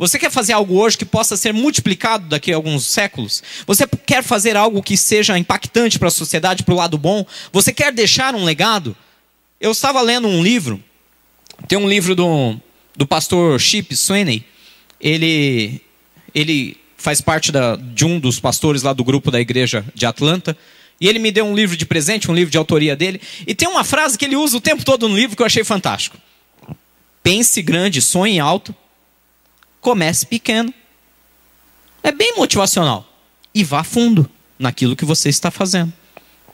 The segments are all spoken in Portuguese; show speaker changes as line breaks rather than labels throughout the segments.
Você quer fazer algo hoje que possa ser multiplicado daqui a alguns séculos? Você quer fazer algo que seja impactante para a sociedade, para o lado bom? Você quer deixar um legado? Eu estava lendo um livro, tem um livro do, do pastor Chip Sweeney. Ele, ele faz parte da, de um dos pastores lá do grupo da igreja de Atlanta. E ele me deu um livro de presente, um livro de autoria dele. E tem uma frase que ele usa o tempo todo no livro que eu achei fantástico. Pense grande, sonhe alto, comece pequeno. É bem motivacional. E vá fundo naquilo que você está fazendo.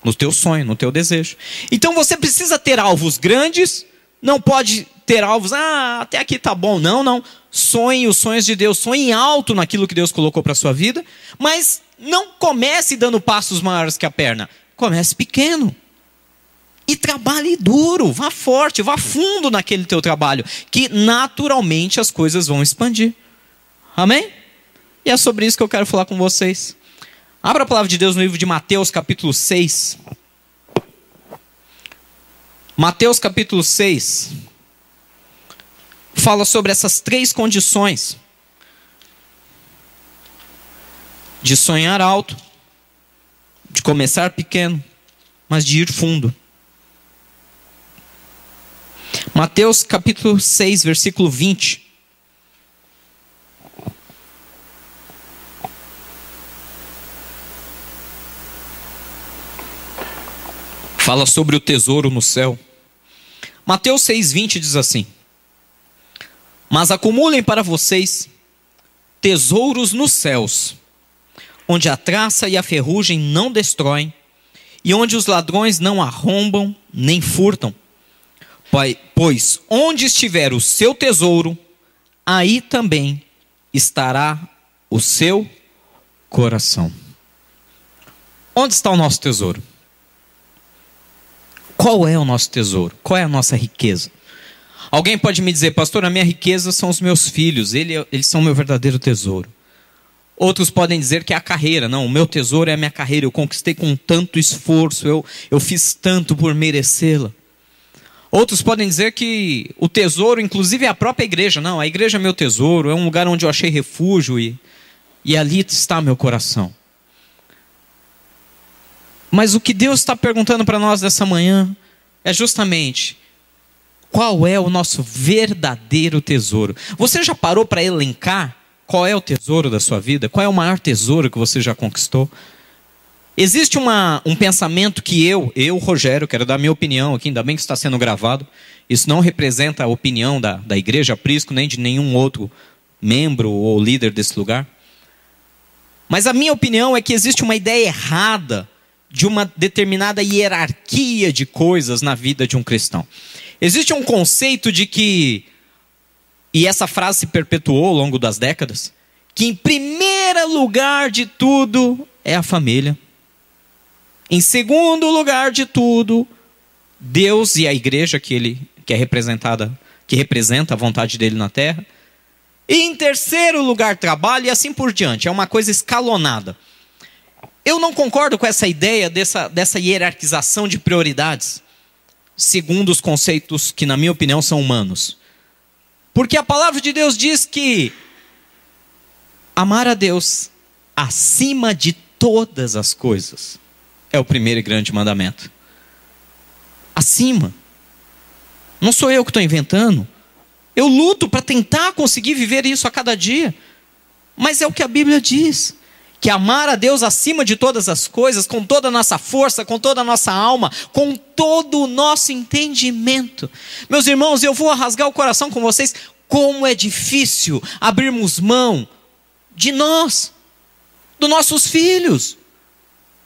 No teu sonho, no teu desejo. Então você precisa ter alvos grandes, não pode ter alvos, ah, até aqui tá bom. Não, não. Sonhe os sonhos de Deus, sonhe alto naquilo que Deus colocou para sua vida, mas não comece dando passos maiores que a perna. Comece pequeno. E trabalhe duro, vá forte, vá fundo naquele teu trabalho, que naturalmente as coisas vão expandir. Amém? E é sobre isso que eu quero falar com vocês. Abra a palavra de Deus no livro de Mateus, capítulo 6. Mateus, capítulo 6. Fala sobre essas três condições de sonhar alto, de começar pequeno, mas de ir fundo. Mateus capítulo 6, versículo 20. Fala sobre o tesouro no céu. Mateus 6,20 diz assim: Mas acumulem para vocês tesouros nos céus onde a traça e a ferrugem não destroem, e onde os ladrões não arrombam nem furtam. Pois onde estiver o seu tesouro, aí também estará o seu coração. Onde está o nosso tesouro? Qual é o nosso tesouro? Qual é a nossa riqueza? Alguém pode me dizer, pastor, a minha riqueza são os meus filhos, eles são o meu verdadeiro tesouro. Outros podem dizer que é a carreira. Não, o meu tesouro é a minha carreira. Eu conquistei com tanto esforço, eu, eu fiz tanto por merecê-la. Outros podem dizer que o tesouro, inclusive, é a própria igreja. Não, a igreja é meu tesouro, é um lugar onde eu achei refúgio e, e ali está meu coração. Mas o que Deus está perguntando para nós dessa manhã é justamente qual é o nosso verdadeiro tesouro. Você já parou para elencar qual é o tesouro da sua vida? Qual é o maior tesouro que você já conquistou? Existe uma, um pensamento que eu, eu, Rogério, quero dar minha opinião aqui, ainda bem que está sendo gravado. Isso não representa a opinião da, da Igreja Prisco, nem de nenhum outro membro ou líder desse lugar. Mas a minha opinião é que existe uma ideia errada de uma determinada hierarquia de coisas na vida de um cristão. Existe um conceito de que e essa frase se perpetuou ao longo das décadas, que em primeiro lugar de tudo é a família. Em segundo lugar de tudo, Deus e a igreja que ele que é representada, que representa a vontade dele na terra. E em terceiro lugar, trabalho e assim por diante. É uma coisa escalonada. Eu não concordo com essa ideia dessa, dessa hierarquização de prioridades, segundo os conceitos que, na minha opinião, são humanos. Porque a palavra de Deus diz que amar a Deus acima de todas as coisas é o primeiro e grande mandamento. Acima. Não sou eu que estou inventando. Eu luto para tentar conseguir viver isso a cada dia. Mas é o que a Bíblia diz que amar a Deus acima de todas as coisas, com toda a nossa força, com toda a nossa alma, com todo o nosso entendimento. Meus irmãos, eu vou rasgar o coração com vocês, como é difícil abrirmos mão de nós, dos nossos filhos,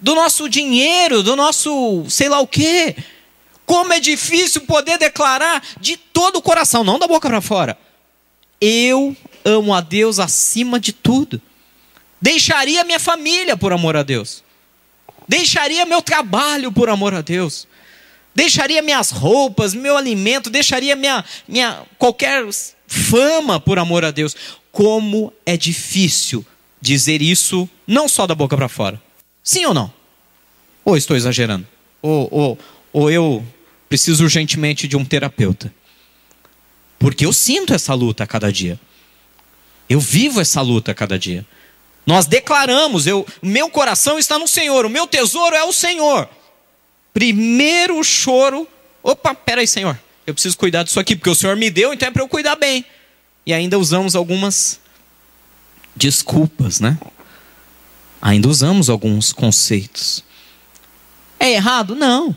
do nosso dinheiro, do nosso sei lá o quê. Como é difícil poder declarar de todo o coração, não da boca para fora. Eu amo a Deus acima de tudo. Deixaria minha família por amor a Deus. Deixaria meu trabalho por amor a Deus. Deixaria minhas roupas, meu alimento, deixaria minha, minha qualquer fama por amor a Deus. Como é difícil dizer isso não só da boca para fora. Sim ou não? Ou estou exagerando? Ou, ou, ou eu preciso urgentemente de um terapeuta? Porque eu sinto essa luta a cada dia. Eu vivo essa luta a cada dia. Nós declaramos, eu, meu coração está no Senhor, o meu tesouro é o Senhor. Primeiro choro, opa, peraí, Senhor, eu preciso cuidar disso aqui, porque o Senhor me deu, então é para eu cuidar bem. E ainda usamos algumas desculpas, né? Ainda usamos alguns conceitos. É errado? Não.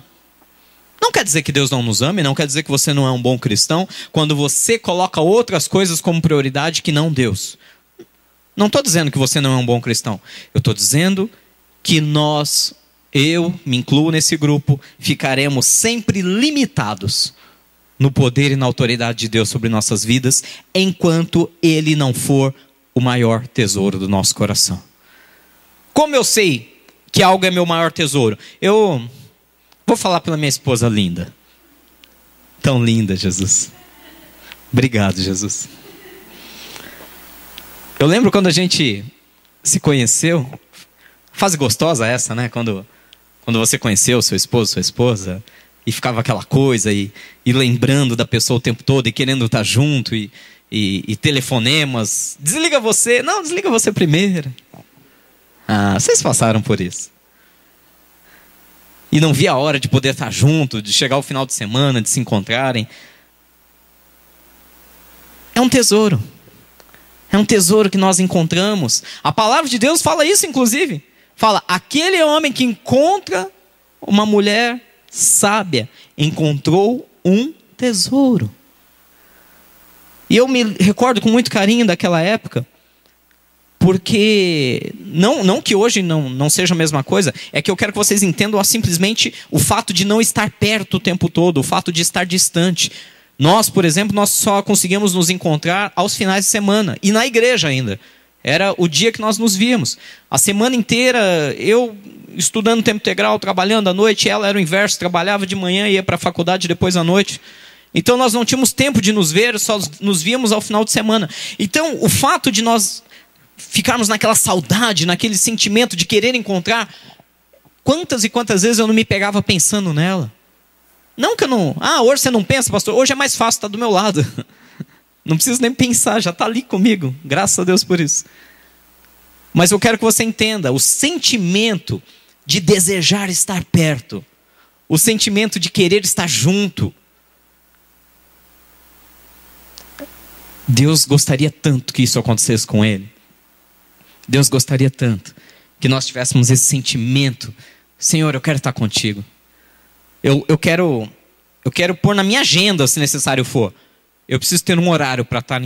Não quer dizer que Deus não nos ame, não quer dizer que você não é um bom cristão quando você coloca outras coisas como prioridade que não Deus. Não estou dizendo que você não é um bom cristão. Eu estou dizendo que nós, eu me incluo nesse grupo, ficaremos sempre limitados no poder e na autoridade de Deus sobre nossas vidas, enquanto Ele não for o maior tesouro do nosso coração. Como eu sei que algo é meu maior tesouro? Eu Vou falar pela minha esposa linda. Tão linda, Jesus. Obrigado, Jesus. Eu lembro quando a gente se conheceu. Fase gostosa essa, né? Quando, quando você conheceu seu esposo, sua esposa, e ficava aquela coisa, e, e lembrando da pessoa o tempo todo, e querendo estar junto, e, e, e telefonemas. Desliga você. Não, desliga você primeiro. Ah, vocês passaram por isso e não via a hora de poder estar junto, de chegar ao final de semana, de se encontrarem. É um tesouro. É um tesouro que nós encontramos. A palavra de Deus fala isso, inclusive. Fala: aquele homem que encontra uma mulher sábia encontrou um tesouro. E eu me recordo com muito carinho daquela época, porque não, não que hoje não, não seja a mesma coisa, é que eu quero que vocês entendam simplesmente o fato de não estar perto o tempo todo, o fato de estar distante. Nós, por exemplo, nós só conseguimos nos encontrar aos finais de semana e na igreja ainda. Era o dia que nós nos víamos. A semana inteira, eu estudando tempo integral, trabalhando à noite, ela era o inverso, trabalhava de manhã e ia para a faculdade depois à noite. Então nós não tínhamos tempo de nos ver, só nos víamos ao final de semana. Então o fato de nós ficarmos naquela saudade, naquele sentimento de querer encontrar. Quantas e quantas vezes eu não me pegava pensando nela? Não que eu não. Ah, hoje você não pensa, pastor. Hoje é mais fácil, está do meu lado. Não preciso nem pensar, já está ali comigo. Graças a Deus por isso. Mas eu quero que você entenda o sentimento de desejar estar perto, o sentimento de querer estar junto. Deus gostaria tanto que isso acontecesse com ele. Deus gostaria tanto que nós tivéssemos esse sentimento, Senhor, eu quero estar contigo. Eu, eu quero eu quero pôr na minha agenda, se necessário for. Eu preciso ter um horário para estar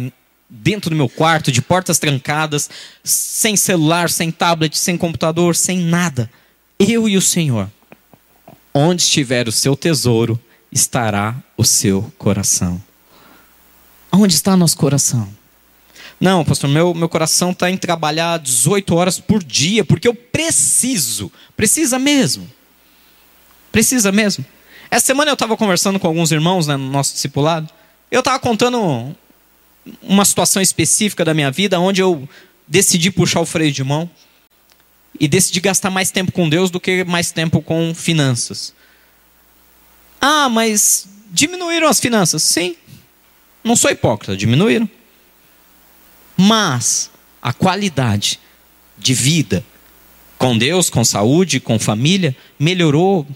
dentro do meu quarto, de portas trancadas, sem celular, sem tablet, sem computador, sem nada. Eu e o Senhor. Onde estiver o seu tesouro, estará o seu coração. Onde está nosso coração? Não, pastor, meu, meu coração está em trabalhar 18 horas por dia, porque eu preciso. Precisa mesmo. Precisa mesmo. Essa semana eu estava conversando com alguns irmãos né, no nosso discipulado. Eu estava contando uma situação específica da minha vida onde eu decidi puxar o freio de mão e decidi gastar mais tempo com Deus do que mais tempo com finanças. Ah, mas diminuíram as finanças? Sim. Não sou hipócrita, diminuíram. Mas a qualidade de vida com Deus, com saúde, com família, melhorou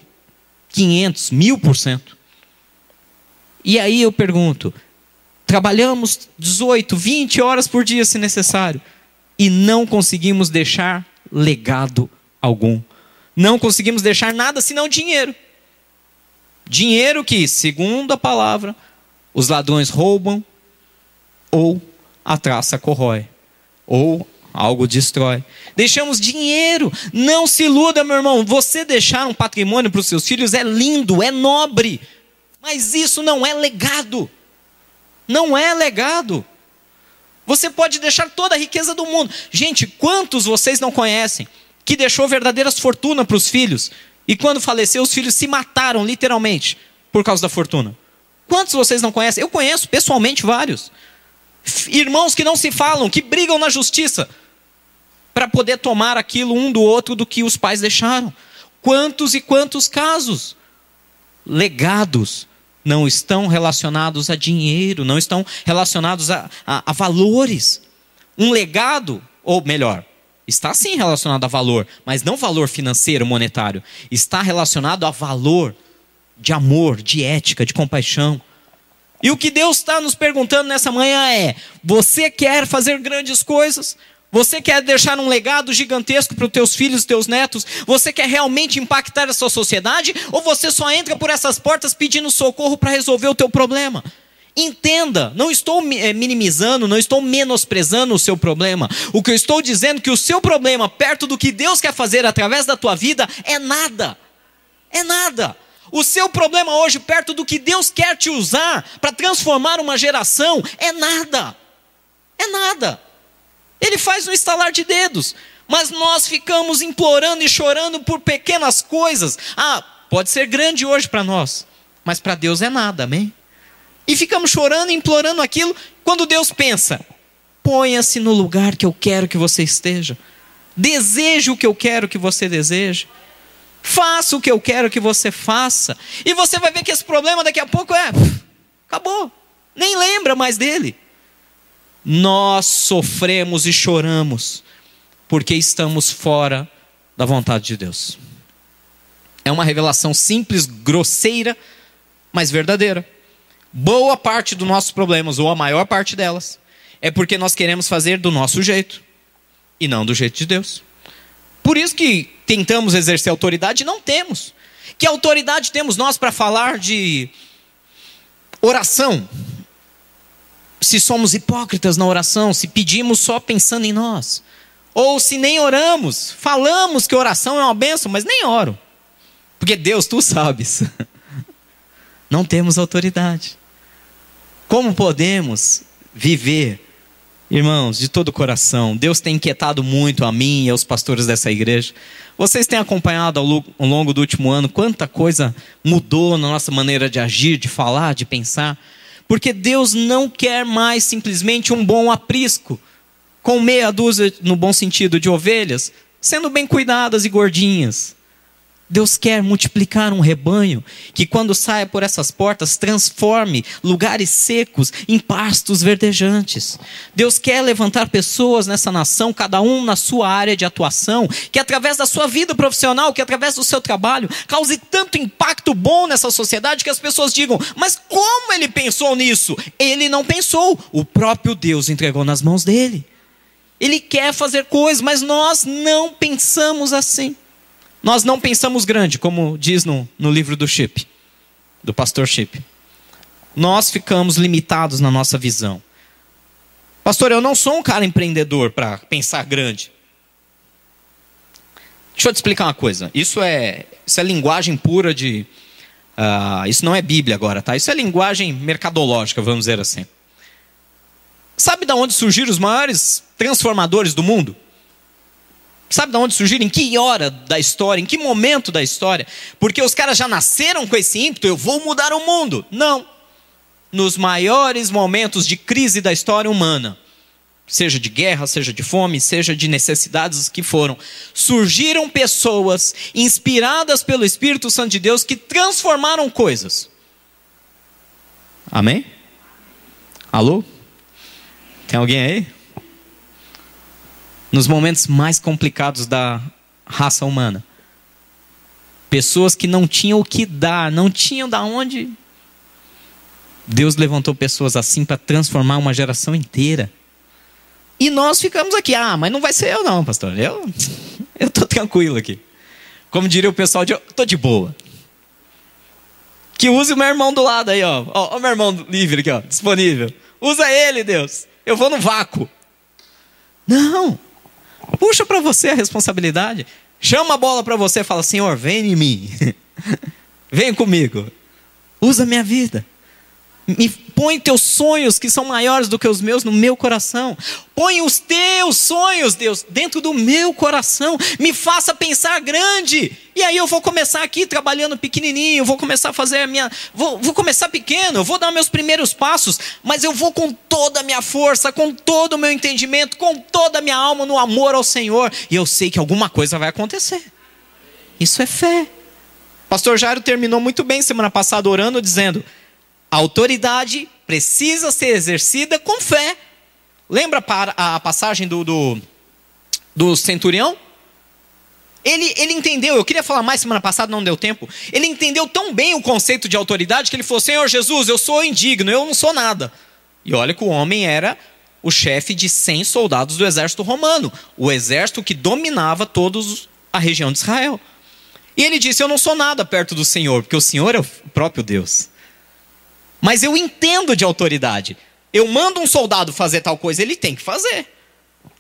500, mil por cento. E aí eu pergunto: trabalhamos 18, 20 horas por dia, se necessário, e não conseguimos deixar legado algum. Não conseguimos deixar nada senão dinheiro. Dinheiro que, segundo a palavra, os ladrões roubam ou a traça corrói ou algo destrói. Deixamos dinheiro. Não se iluda, meu irmão. Você deixar um patrimônio para os seus filhos é lindo, é nobre. Mas isso não é legado. Não é legado. Você pode deixar toda a riqueza do mundo. Gente, quantos vocês não conhecem que deixou verdadeiras fortunas para os filhos e quando faleceu os filhos se mataram literalmente por causa da fortuna? Quantos vocês não conhecem? Eu conheço pessoalmente vários irmãos que não se falam, que brigam na justiça, para poder tomar aquilo um do outro do que os pais deixaram. Quantos e quantos casos? Legados não estão relacionados a dinheiro, não estão relacionados a, a, a valores. um legado, ou melhor, está sim relacionado a valor, mas não valor financeiro, monetário. Está relacionado a valor de amor, de ética, de compaixão. E o que Deus está nos perguntando nessa manhã é: você quer fazer grandes coisas? Você quer deixar um legado gigantesco para os teus filhos teus netos? Você quer realmente impactar a sua sociedade? Ou você só entra por essas portas pedindo socorro para resolver o teu problema? Entenda, não estou eh, minimizando, não estou menosprezando o seu problema. O que eu estou dizendo é que o seu problema, perto do que Deus quer fazer através da tua vida, é nada. É nada. O seu problema hoje, perto do que Deus quer te usar para transformar uma geração, é nada. É nada. Ele faz um estalar de dedos. Mas nós ficamos implorando e chorando por pequenas coisas. Ah, pode ser grande hoje para nós, mas para Deus é nada, amém? E ficamos chorando e implorando aquilo, quando Deus pensa: ponha-se no lugar que eu quero que você esteja, deseje o que eu quero que você deseje, faça o que eu quero que você faça, e você vai ver que esse problema daqui a pouco é: acabou, nem lembra mais dele. Nós sofremos e choramos porque estamos fora da vontade de Deus. É uma revelação simples, grosseira, mas verdadeira. Boa parte dos nossos problemas, ou a maior parte delas, é porque nós queremos fazer do nosso jeito e não do jeito de Deus. Por isso que tentamos exercer autoridade e não temos. Que autoridade temos nós para falar de oração? Se somos hipócritas na oração, se pedimos só pensando em nós, ou se nem oramos, falamos que oração é uma benção, mas nem oro, porque Deus, tu sabes, não temos autoridade. Como podemos viver, irmãos, de todo o coração? Deus tem inquietado muito a mim e aos pastores dessa igreja. Vocês têm acompanhado ao longo do último ano quanta coisa mudou na nossa maneira de agir, de falar, de pensar. Porque Deus não quer mais simplesmente um bom aprisco, com meia dúzia, no bom sentido, de ovelhas, sendo bem cuidadas e gordinhas. Deus quer multiplicar um rebanho que, quando saia por essas portas, transforme lugares secos em pastos verdejantes. Deus quer levantar pessoas nessa nação, cada um na sua área de atuação, que através da sua vida profissional, que através do seu trabalho, cause tanto impacto bom nessa sociedade que as pessoas digam: Mas como ele pensou nisso? Ele não pensou, o próprio Deus entregou nas mãos dele. Ele quer fazer coisas, mas nós não pensamos assim. Nós não pensamos grande, como diz no, no livro do Chip, do pastor Chip. Nós ficamos limitados na nossa visão. Pastor, eu não sou um cara empreendedor para pensar grande. Deixa eu te explicar uma coisa. Isso é, isso é linguagem pura de. Uh, isso não é Bíblia agora, tá? Isso é linguagem mercadológica, vamos dizer assim. Sabe de onde surgiram os maiores transformadores do mundo? Sabe de onde surgiram? Em que hora da história? Em que momento da história? Porque os caras já nasceram com esse ímpeto, eu vou mudar o mundo. Não. Nos maiores momentos de crise da história humana, seja de guerra, seja de fome, seja de necessidades que foram, surgiram pessoas inspiradas pelo Espírito Santo de Deus que transformaram coisas. Amém? Alô? Tem alguém aí? Nos momentos mais complicados da raça humana. Pessoas que não tinham o que dar, não tinham da onde. Deus levantou pessoas assim para transformar uma geração inteira. E nós ficamos aqui, ah, mas não vai ser eu não, pastor. Eu eu tô tranquilo aqui. Como diria o pessoal, de, tô de boa. Que use o meu irmão do lado aí, ó. Ó, ó o meu irmão livre aqui, ó, disponível. Usa ele, Deus. Eu vou no vácuo. Não. Puxa para você a responsabilidade. Chama a bola para você e fala: Senhor, vem em mim. vem comigo. Usa minha vida. Me põe teus sonhos que são maiores do que os meus no meu coração. Põe os teus sonhos, Deus, dentro do meu coração. Me faça pensar grande. E aí eu vou começar aqui trabalhando pequenininho, vou começar a fazer a minha, vou, vou começar pequeno, vou dar meus primeiros passos, mas eu vou com toda a minha força, com todo o meu entendimento, com toda a minha alma no amor ao Senhor, e eu sei que alguma coisa vai acontecer. Isso é fé. Pastor Jairo terminou muito bem semana passada orando dizendo: a autoridade precisa ser exercida com fé. Lembra a passagem do, do, do centurião? Ele, ele entendeu, eu queria falar mais semana passada, não deu tempo. Ele entendeu tão bem o conceito de autoridade que ele falou: Senhor Jesus, eu sou indigno, eu não sou nada. E olha que o homem era o chefe de 100 soldados do exército romano, o exército que dominava toda a região de Israel. E ele disse: Eu não sou nada perto do Senhor, porque o Senhor é o próprio Deus. Mas eu entendo de autoridade. Eu mando um soldado fazer tal coisa, ele tem que fazer.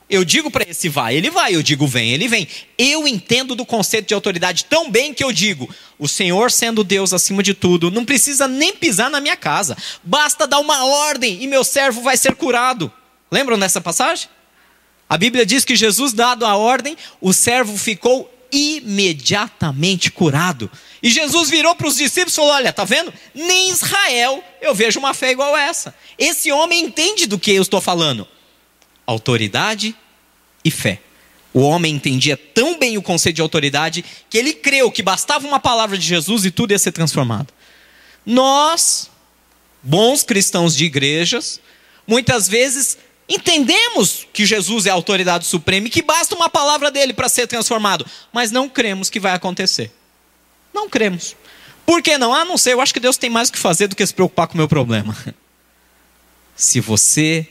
Eu digo para esse vai, ele vai. Eu digo vem, ele vem. Eu entendo do conceito de autoridade tão bem que eu digo: o Senhor sendo Deus acima de tudo, não precisa nem pisar na minha casa. Basta dar uma ordem e meu servo vai ser curado. Lembram dessa passagem? A Bíblia diz que Jesus, dado a ordem, o servo ficou imediatamente curado. E Jesus virou para os discípulos e falou: Olha, tá vendo? Nem em Israel eu vejo uma fé igual essa. Esse homem entende do que eu estou falando. Autoridade e fé. O homem entendia tão bem o conceito de autoridade que ele creu que bastava uma palavra de Jesus e tudo ia ser transformado. Nós, bons cristãos de igrejas, muitas vezes entendemos que Jesus é a autoridade suprema e que basta uma palavra dele para ser transformado, mas não cremos que vai acontecer. Não cremos. Por que não? Ah, não sei, eu acho que Deus tem mais o que fazer do que se preocupar com o meu problema. Se você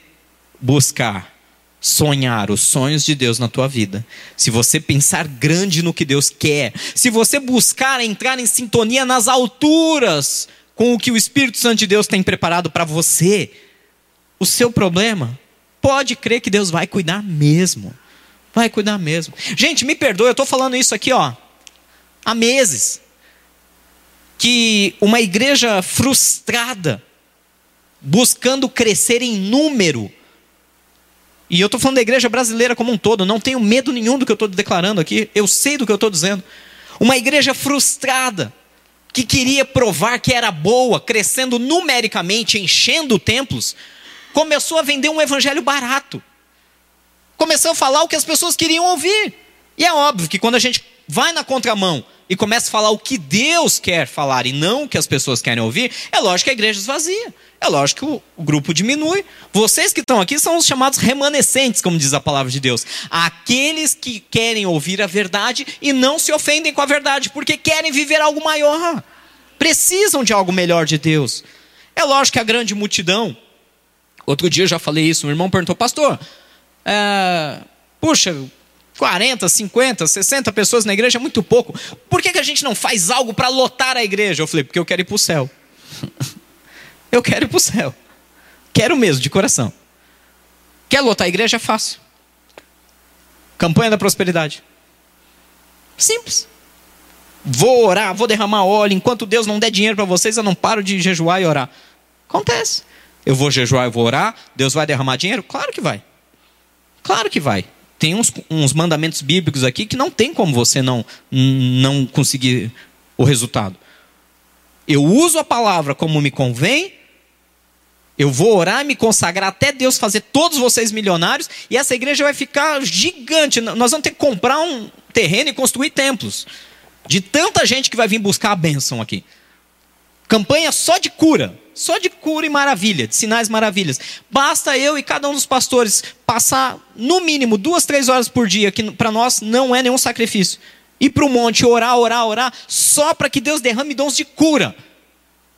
buscar sonhar os sonhos de Deus na tua vida, se você pensar grande no que Deus quer, se você buscar entrar em sintonia nas alturas com o que o Espírito Santo de Deus tem preparado para você, o seu problema, pode crer que Deus vai cuidar mesmo. Vai cuidar mesmo. Gente, me perdoe, eu estou falando isso aqui, ó, há meses. Que uma igreja frustrada, buscando crescer em número, e eu estou falando da igreja brasileira como um todo, não tenho medo nenhum do que eu estou declarando aqui, eu sei do que eu estou dizendo. Uma igreja frustrada, que queria provar que era boa, crescendo numericamente, enchendo templos, começou a vender um evangelho barato. Começou a falar o que as pessoas queriam ouvir. E é óbvio que quando a gente vai na contramão e começa a falar o que Deus quer falar e não o que as pessoas querem ouvir, é lógico que a igreja esvazia. É lógico que o, grupo diminui. Vocês que estão aqui são os chamados remanescentes, como diz a palavra de Deus. Aqueles que querem ouvir a verdade e não se ofendem com a verdade, porque querem viver algo maior. Precisam de algo melhor de Deus. É lógico que a grande multidão. Outro dia eu já falei isso, um irmão perguntou, pastor, é, puxa, 40, 50, 60 pessoas na igreja é muito pouco. Por que, que a gente não faz algo para lotar a igreja? Eu falei, porque eu quero ir para o céu. eu quero ir para o céu. Quero mesmo, de coração. Quer lotar a igreja? É fácil. Campanha da prosperidade. Simples. Vou orar, vou derramar óleo. Enquanto Deus não der dinheiro para vocês, eu não paro de jejuar e orar. Acontece. Eu vou jejuar, eu vou orar. Deus vai derramar dinheiro? Claro que vai. Claro que vai tem uns, uns mandamentos bíblicos aqui que não tem como você não, não conseguir o resultado. Eu uso a palavra como me convém, eu vou orar, me consagrar até Deus fazer todos vocês milionários, e essa igreja vai ficar gigante. Nós vamos ter que comprar um terreno e construir templos. De tanta gente que vai vir buscar a bênção aqui. Campanha só de cura. Só de cura e maravilha, de sinais maravilhas. Basta eu e cada um dos pastores passar, no mínimo, duas, três horas por dia, que para nós não é nenhum sacrifício. Ir para o monte, orar, orar, orar, só para que Deus derrame dons de cura.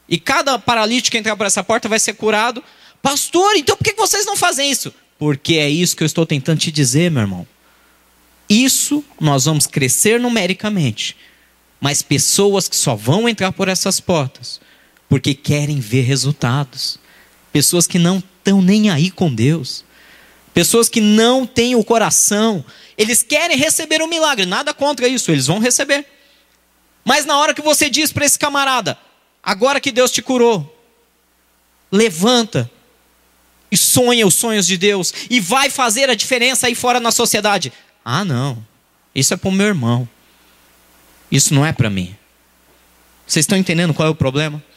E cada paralítico que entrar por essa porta vai ser curado. Pastor, então por que vocês não fazem isso? Porque é isso que eu estou tentando te dizer, meu irmão. Isso nós vamos crescer numericamente. Mas pessoas que só vão entrar por essas portas porque querem ver resultados. Pessoas que não estão nem aí com Deus. Pessoas que não têm o coração. Eles querem receber um milagre, nada contra isso, eles vão receber. Mas na hora que você diz para esse camarada, agora que Deus te curou, levanta e sonha os sonhos de Deus e vai fazer a diferença aí fora na sociedade. Ah, não, isso é para o meu irmão, isso não é para mim. Vocês estão entendendo qual é o problema?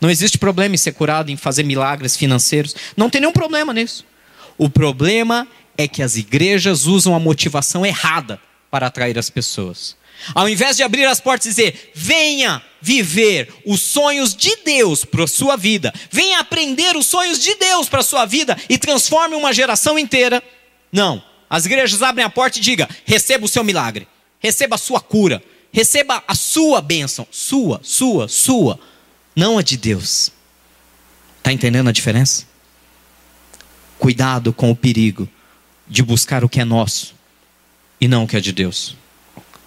Não existe problema em ser curado, em fazer milagres financeiros. Não tem nenhum problema nisso. O problema é que as igrejas usam a motivação errada para atrair as pessoas. Ao invés de abrir as portas e dizer, venha viver os sonhos de Deus para a sua vida, venha aprender os sonhos de Deus para a sua vida e transforme uma geração inteira. Não. As igrejas abrem a porta e digam: receba o seu milagre, receba a sua cura, receba a sua bênção. Sua, sua, sua. Não a de Deus. Está entendendo a diferença? Cuidado com o perigo de buscar o que é nosso e não o que é de Deus.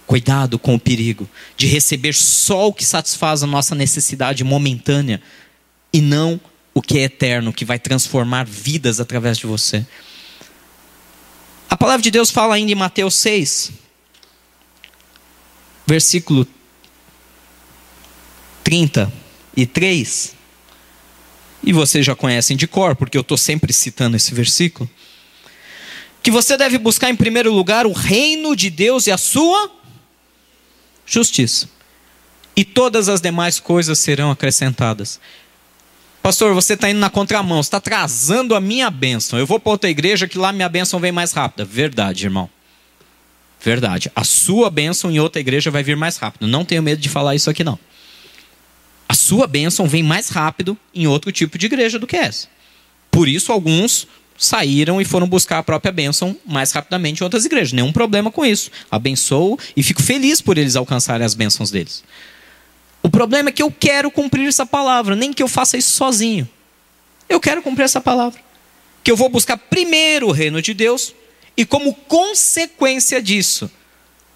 Cuidado com o perigo de receber só o que satisfaz a nossa necessidade momentânea e não o que é eterno, que vai transformar vidas através de você. A palavra de Deus fala ainda em Mateus 6, versículo 33. E vocês já conhecem de cor, porque eu estou sempre citando esse versículo. Que você deve buscar em primeiro lugar o reino de Deus e a sua justiça. E todas as demais coisas serão acrescentadas. Pastor, você está indo na contramão, está atrasando a minha bênção. Eu vou para outra igreja que lá minha bênção vem mais rápida. Verdade, irmão. Verdade. A sua bênção em outra igreja vai vir mais rápido. Não tenho medo de falar isso aqui, não. Sua bênção vem mais rápido em outro tipo de igreja do que essa. Por isso, alguns saíram e foram buscar a própria bênção mais rapidamente em outras igrejas. Nenhum problema com isso. Abençoo e fico feliz por eles alcançarem as bênçãos deles. O problema é que eu quero cumprir essa palavra, nem que eu faça isso sozinho. Eu quero cumprir essa palavra. Que eu vou buscar primeiro o reino de Deus e, como consequência disso,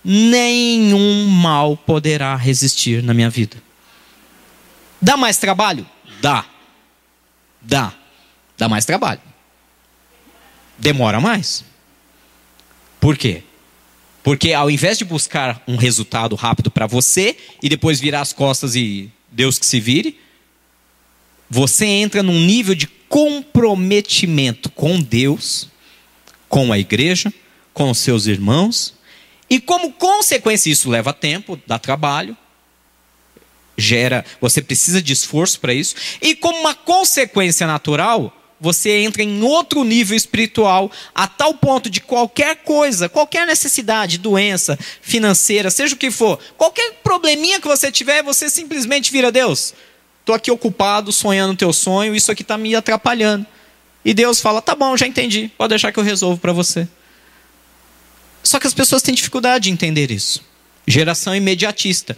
nenhum mal poderá resistir na minha vida. Dá mais trabalho? Dá. Dá. Dá mais trabalho demora mais. Por quê? Porque ao invés de buscar um resultado rápido para você e depois virar as costas e Deus que se vire, você entra num nível de comprometimento com Deus, com a igreja, com os seus irmãos, e como consequência isso leva tempo, dá trabalho, gera, você precisa de esforço para isso, e como uma consequência natural, você entra em outro nível espiritual, a tal ponto de qualquer coisa, qualquer necessidade, doença, financeira, seja o que for, qualquer probleminha que você tiver, você simplesmente vira Deus. Estou aqui ocupado, sonhando o teu sonho, isso aqui está me atrapalhando. E Deus fala: tá bom, já entendi, pode deixar que eu resolvo para você. Só que as pessoas têm dificuldade de entender isso. Geração imediatista.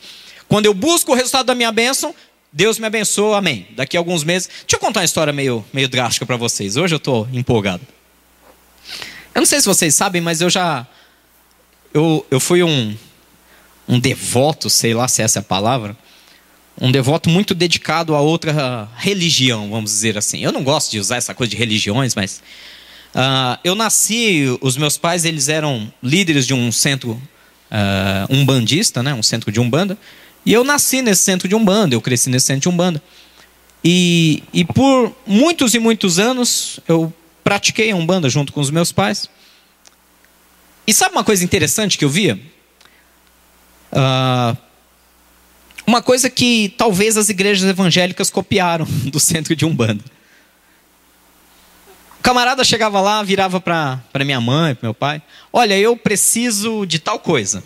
Quando eu busco o resultado da minha bênção, Deus me abençoe, amém. Daqui a alguns meses. Deixa eu contar uma história meio, meio drástica para vocês. Hoje eu estou empolgado. Eu não sei se vocês sabem, mas eu já. Eu, eu fui um, um devoto, sei lá se essa é a palavra. Um devoto muito dedicado a outra religião, vamos dizer assim. Eu não gosto de usar essa coisa de religiões, mas. Uh, eu nasci, os meus pais eles eram líderes de um centro uh, umbandista, né, um centro de umbanda. E eu nasci nesse centro de Umbanda, eu cresci nesse centro de Umbanda. E, e por muitos e muitos anos eu pratiquei a Umbanda junto com os meus pais. E sabe uma coisa interessante que eu via? Uh, uma coisa que talvez as igrejas evangélicas copiaram do centro de Umbanda. O camarada chegava lá, virava para minha mãe, para meu pai: Olha, eu preciso de tal coisa.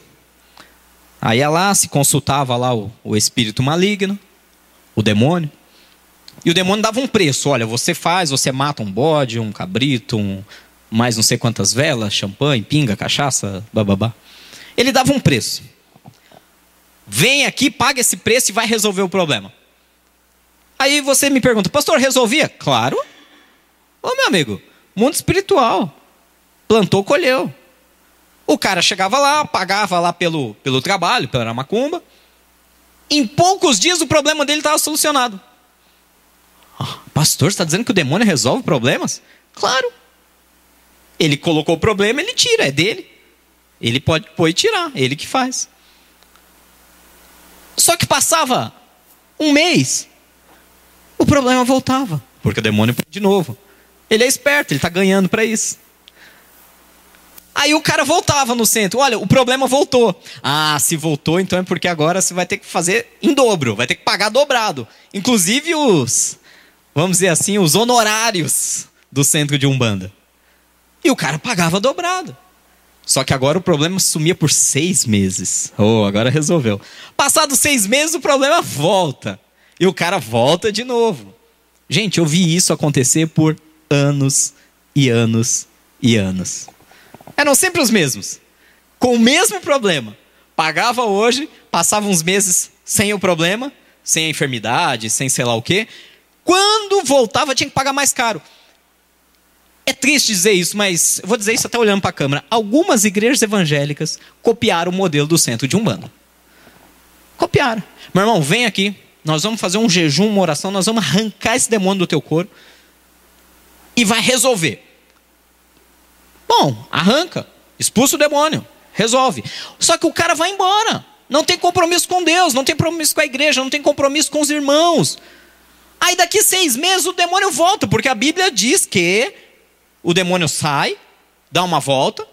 Aí ia lá, se consultava lá o, o espírito maligno, o demônio. E o demônio dava um preço. Olha, você faz, você mata um bode, um cabrito, um, mais não sei quantas velas, champanhe, pinga, cachaça, bababá. Ele dava um preço. Vem aqui, paga esse preço e vai resolver o problema. Aí você me pergunta, pastor, resolvia? Claro. Ô meu amigo, mundo espiritual. Plantou, colheu. O cara chegava lá, pagava lá pelo, pelo trabalho, pela macumba. Em poucos dias o problema dele estava solucionado. Oh, pastor, está dizendo que o demônio resolve problemas? Claro. Ele colocou o problema, ele tira, é dele. Ele pode pôr e tirar, ele que faz. Só que passava um mês, o problema voltava, porque o demônio de novo. Ele é esperto, ele está ganhando para isso. Aí o cara voltava no centro. Olha, o problema voltou. Ah, se voltou, então é porque agora você vai ter que fazer em dobro, vai ter que pagar dobrado. Inclusive os, vamos dizer assim, os honorários do centro de Umbanda. E o cara pagava dobrado. Só que agora o problema sumia por seis meses. Oh, agora resolveu. Passados seis meses, o problema volta. E o cara volta de novo. Gente, eu vi isso acontecer por anos e anos e anos. Eram sempre os mesmos. Com o mesmo problema. Pagava hoje, passava uns meses sem o problema, sem a enfermidade, sem sei lá o quê. Quando voltava, tinha que pagar mais caro. É triste dizer isso, mas vou dizer isso até olhando para a câmera. Algumas igrejas evangélicas copiaram o modelo do centro de Umbanda. Copiaram. Meu irmão, vem aqui. Nós vamos fazer um jejum, uma oração. Nós vamos arrancar esse demônio do teu corpo. E vai resolver. Bom, arranca. Expulsa o demônio. Resolve. Só que o cara vai embora. Não tem compromisso com Deus, não tem compromisso com a igreja, não tem compromisso com os irmãos. Aí daqui seis meses o demônio volta, porque a Bíblia diz que o demônio sai, dá uma volta,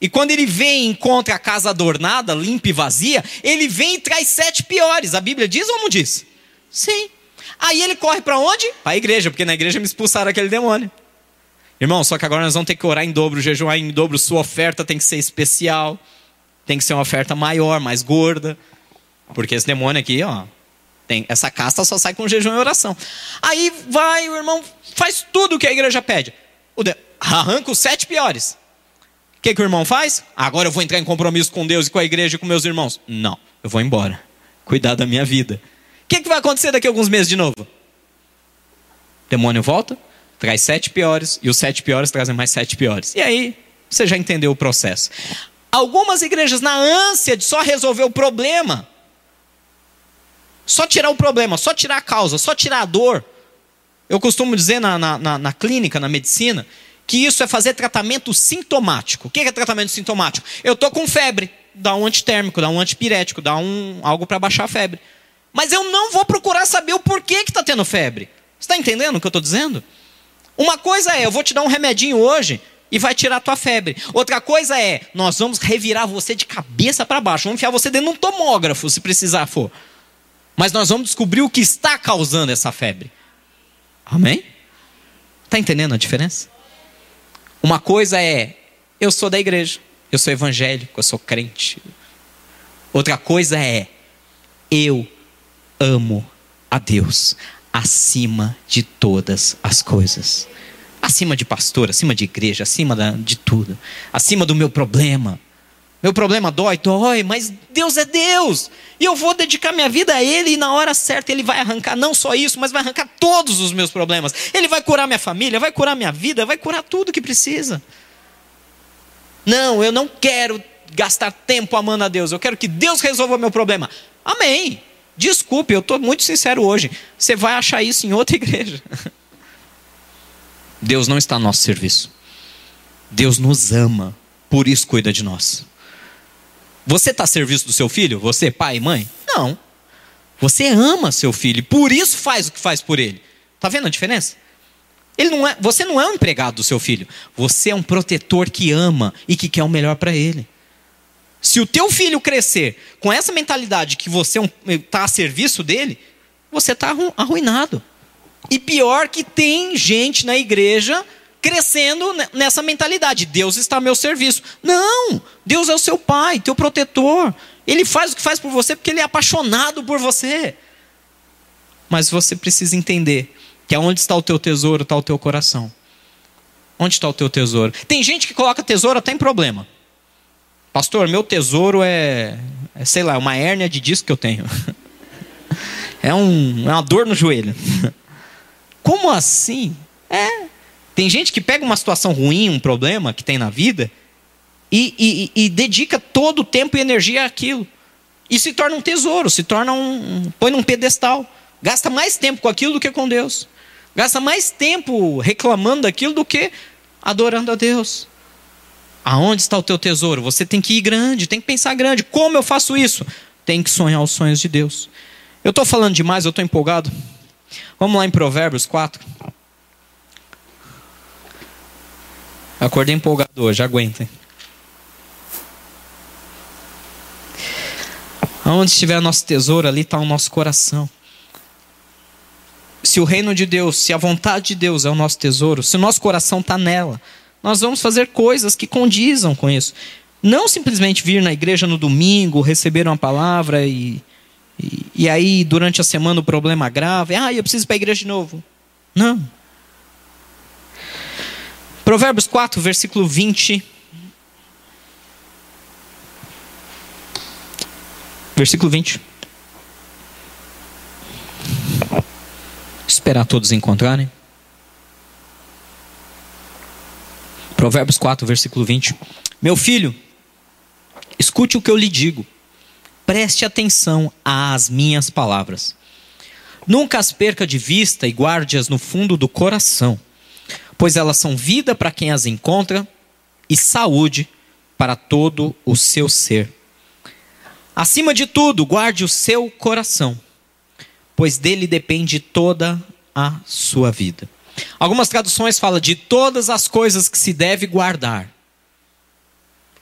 e quando ele vem e encontra a casa adornada, limpa e vazia, ele vem e traz sete piores. A Bíblia diz ou não diz? Sim. Aí ele corre para onde? Para a igreja, porque na igreja me expulsaram aquele demônio. Irmão, só que agora nós vamos ter que orar em dobro, jejuar em dobro, sua oferta tem que ser especial, tem que ser uma oferta maior, mais gorda, porque esse demônio aqui, ó, tem, essa casta só sai com jejum e oração. Aí vai, o irmão faz tudo o que a igreja pede. O de... Arranca os sete piores. O que, que o irmão faz? Agora eu vou entrar em compromisso com Deus e com a igreja e com meus irmãos. Não, eu vou embora. Cuidar da minha vida. O que, que vai acontecer daqui a alguns meses de novo? O demônio volta, traz sete piores, e os sete piores trazem mais sete piores. E aí, você já entendeu o processo. Algumas igrejas, na ânsia de só resolver o problema, só tirar o problema, só tirar a causa, só tirar a dor. Eu costumo dizer na, na, na, na clínica, na medicina, que isso é fazer tratamento sintomático. O que é tratamento sintomático? Eu estou com febre, dá um antitérmico, dá um antipirético, dá um, algo para baixar a febre. Mas eu não vou procurar saber o porquê que está tendo febre. Você está entendendo o que eu estou dizendo? Uma coisa é, eu vou te dar um remedinho hoje e vai tirar a tua febre. Outra coisa é, nós vamos revirar você de cabeça para baixo, vamos enfiar você dentro de um tomógrafo, se precisar for. Mas nós vamos descobrir o que está causando essa febre. Amém? Está entendendo a diferença? Uma coisa é, eu sou da igreja, eu sou evangélico, eu sou crente. Outra coisa é, eu amo a Deus acima de todas as coisas. Acima de pastor, acima de igreja, acima de tudo. Acima do meu problema. Meu problema dói, dói, mas Deus é Deus. E eu vou dedicar minha vida a Ele e na hora certa Ele vai arrancar não só isso, mas vai arrancar todos os meus problemas. Ele vai curar minha família, vai curar minha vida, vai curar tudo que precisa. Não, eu não quero gastar tempo amando a Deus. Eu quero que Deus resolva meu problema. Amém. Desculpe, eu estou muito sincero hoje. Você vai achar isso em outra igreja. Deus não está a nosso serviço. Deus nos ama, por isso cuida de nós. Você está a serviço do seu filho? Você, pai e mãe? Não. Você ama seu filho, por isso faz o que faz por ele. Está vendo a diferença? Ele não é, você não é um empregado do seu filho. Você é um protetor que ama e que quer o melhor para ele. Se o teu filho crescer com essa mentalidade que você está a serviço dele, você está arruinado. E pior que tem gente na igreja crescendo nessa mentalidade. Deus está a meu serviço. Não! Deus é o seu pai, teu protetor. Ele faz o que faz por você porque ele é apaixonado por você. Mas você precisa entender que aonde está o teu tesouro, está o teu coração. Onde está o teu tesouro? Tem gente que coloca tesouro até em problema. Pastor, meu tesouro é, é sei lá, uma hérnia de disco que eu tenho. É, um, é uma dor no joelho. Como assim? É, tem gente que pega uma situação ruim, um problema que tem na vida, e, e, e dedica todo o tempo e energia àquilo. E se torna um tesouro, se torna um. põe num pedestal. Gasta mais tempo com aquilo do que com Deus. Gasta mais tempo reclamando daquilo do que adorando a Deus. Aonde está o teu tesouro? Você tem que ir grande, tem que pensar grande. Como eu faço isso? Tem que sonhar os sonhos de Deus. Eu estou falando demais, eu estou empolgado. Vamos lá em Provérbios 4. Acordei empolgado hoje, aguentem. Aonde estiver nosso tesouro, ali está o nosso coração. Se o reino de Deus, se a vontade de Deus é o nosso tesouro, se o nosso coração está nela, nós vamos fazer coisas que condizam com isso. Não simplesmente vir na igreja no domingo, receber uma palavra e, e, e aí durante a semana o problema grave. Ah, eu preciso ir para a igreja de novo. Não. Provérbios 4, versículo 20. Versículo 20. Esperar todos encontrarem. Provérbios 4, versículo 20. Meu filho, escute o que eu lhe digo. Preste atenção às minhas palavras. Nunca as perca de vista e guarde-as no fundo do coração, pois elas são vida para quem as encontra e saúde para todo o seu ser. Acima de tudo, guarde o seu coração, pois dele depende toda a sua vida. Algumas traduções falam de todas as coisas que se deve guardar.